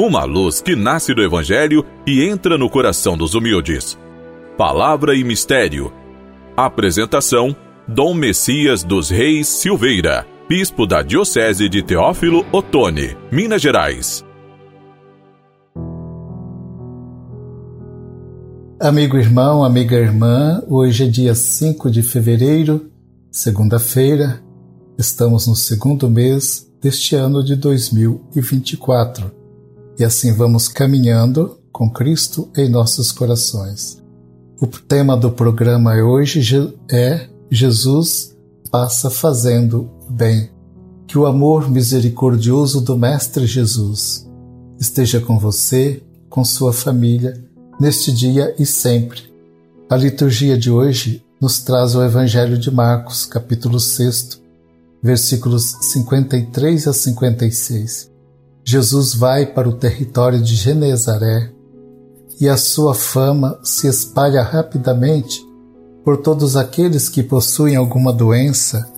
uma luz que nasce do Evangelho e entra no coração dos humildes. Palavra e Mistério. Apresentação: Dom Messias dos Reis Silveira, Bispo da Diocese de Teófilo Otoni, Minas Gerais. Amigo irmão, amiga irmã, hoje é dia 5 de fevereiro, segunda-feira, estamos no segundo mês deste ano de 2024 e assim vamos caminhando com Cristo em nossos corações. O tema do programa hoje é Jesus passa fazendo bem. Que o amor misericordioso do Mestre Jesus esteja com você, com sua família, neste dia e sempre. A liturgia de hoje nos traz o Evangelho de Marcos, capítulo 6, versículos 53 a 56. Jesus vai para o território de Genezaré e a sua fama se espalha rapidamente por todos aqueles que possuem alguma doença.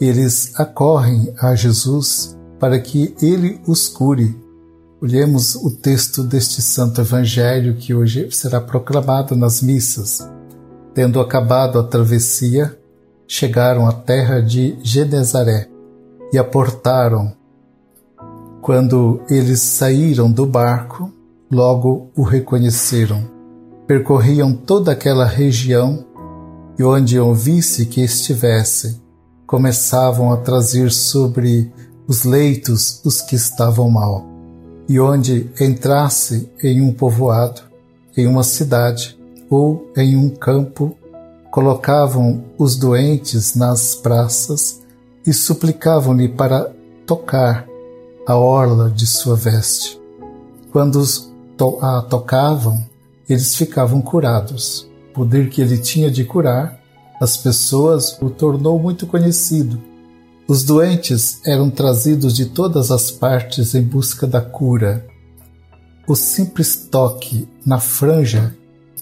Eles acorrem a Jesus para que ele os cure. Olhemos o texto deste santo evangelho que hoje será proclamado nas missas. Tendo acabado a travessia, chegaram à terra de Genezaré e aportaram quando eles saíram do barco, logo o reconheceram. Percorriam toda aquela região e onde ouvisse que estivesse, começavam a trazer sobre os leitos os que estavam mal. E onde entrasse em um povoado, em uma cidade ou em um campo, colocavam os doentes nas praças e suplicavam-lhe para tocar a orla de sua veste. Quando os to a tocavam, eles ficavam curados. O poder que ele tinha de curar as pessoas o tornou muito conhecido. Os doentes eram trazidos de todas as partes em busca da cura. O simples toque na franja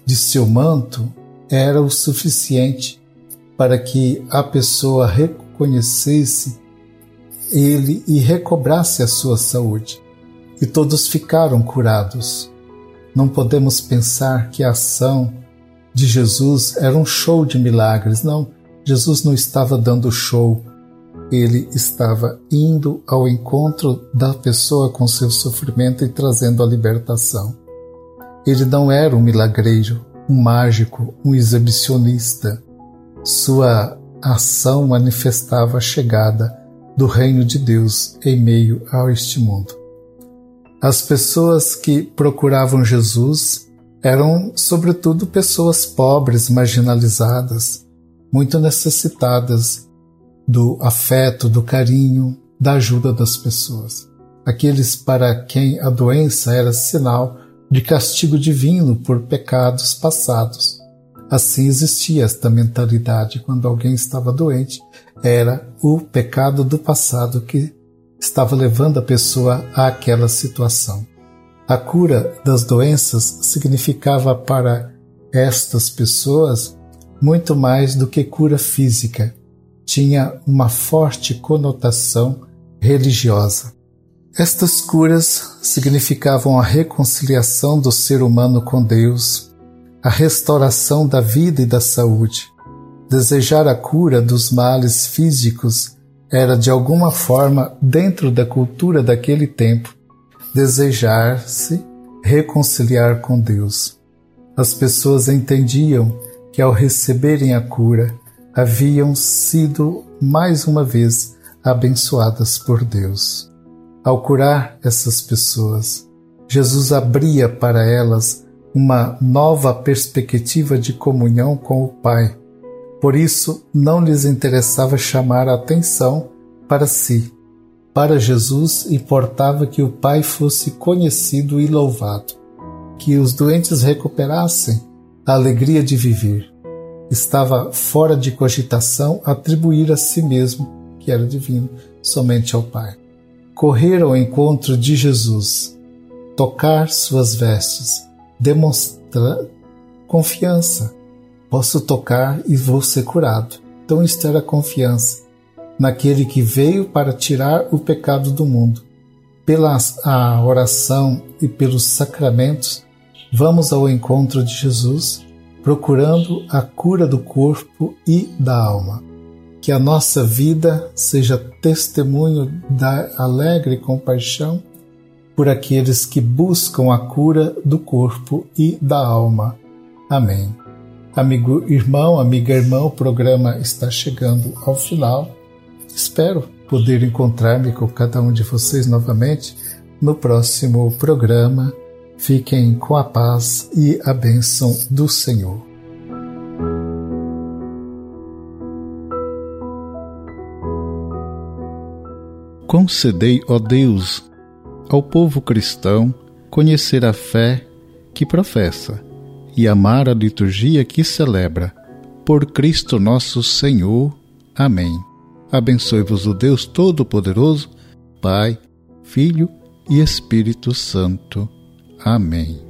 de seu manto era o suficiente para que a pessoa reconhecesse ele e recobrasse a sua saúde. E todos ficaram curados. Não podemos pensar que a ação de Jesus era um show de milagres. Não, Jesus não estava dando show. Ele estava indo ao encontro da pessoa com seu sofrimento e trazendo a libertação. Ele não era um milagreiro, um mágico, um exibicionista. Sua ação manifestava a chegada do reino de Deus em meio a este mundo. As pessoas que procuravam Jesus eram, sobretudo, pessoas pobres, marginalizadas, muito necessitadas do afeto, do carinho, da ajuda das pessoas. Aqueles para quem a doença era sinal de castigo divino por pecados passados. Assim existia esta mentalidade quando alguém estava doente, era o pecado do passado que estava levando a pessoa àquela situação. A cura das doenças significava para estas pessoas muito mais do que cura física, tinha uma forte conotação religiosa. Estas curas significavam a reconciliação do ser humano com Deus, a restauração da vida e da saúde. Desejar a cura dos males físicos era de alguma forma, dentro da cultura daquele tempo, desejar-se reconciliar com Deus. As pessoas entendiam que ao receberem a cura, haviam sido mais uma vez abençoadas por Deus. Ao curar essas pessoas, Jesus abria para elas uma nova perspectiva de comunhão com o Pai. Por isso, não lhes interessava chamar a atenção para si. Para Jesus, importava que o Pai fosse conhecido e louvado, que os doentes recuperassem a alegria de viver. Estava fora de cogitação atribuir a si mesmo, que era divino, somente ao Pai. Correr ao encontro de Jesus, tocar suas vestes, demonstrar confiança. Posso tocar e vou ser curado. Então, isto era confiança naquele que veio para tirar o pecado do mundo. pela a oração e pelos sacramentos, vamos ao encontro de Jesus, procurando a cura do corpo e da alma. Que a nossa vida seja testemunho da alegre compaixão por aqueles que buscam a cura do corpo e da alma. Amém. Amigo irmão, amiga irmã, o programa está chegando ao final. Espero poder encontrar-me com cada um de vocês novamente no próximo programa. Fiquem com a paz e a bênção do Senhor. Concedei, ó Deus, ao povo cristão conhecer a fé que professa e amar a liturgia que celebra. Por Cristo nosso Senhor. Amém. Abençoe-vos o Deus Todo-Poderoso, Pai, Filho e Espírito Santo. Amém.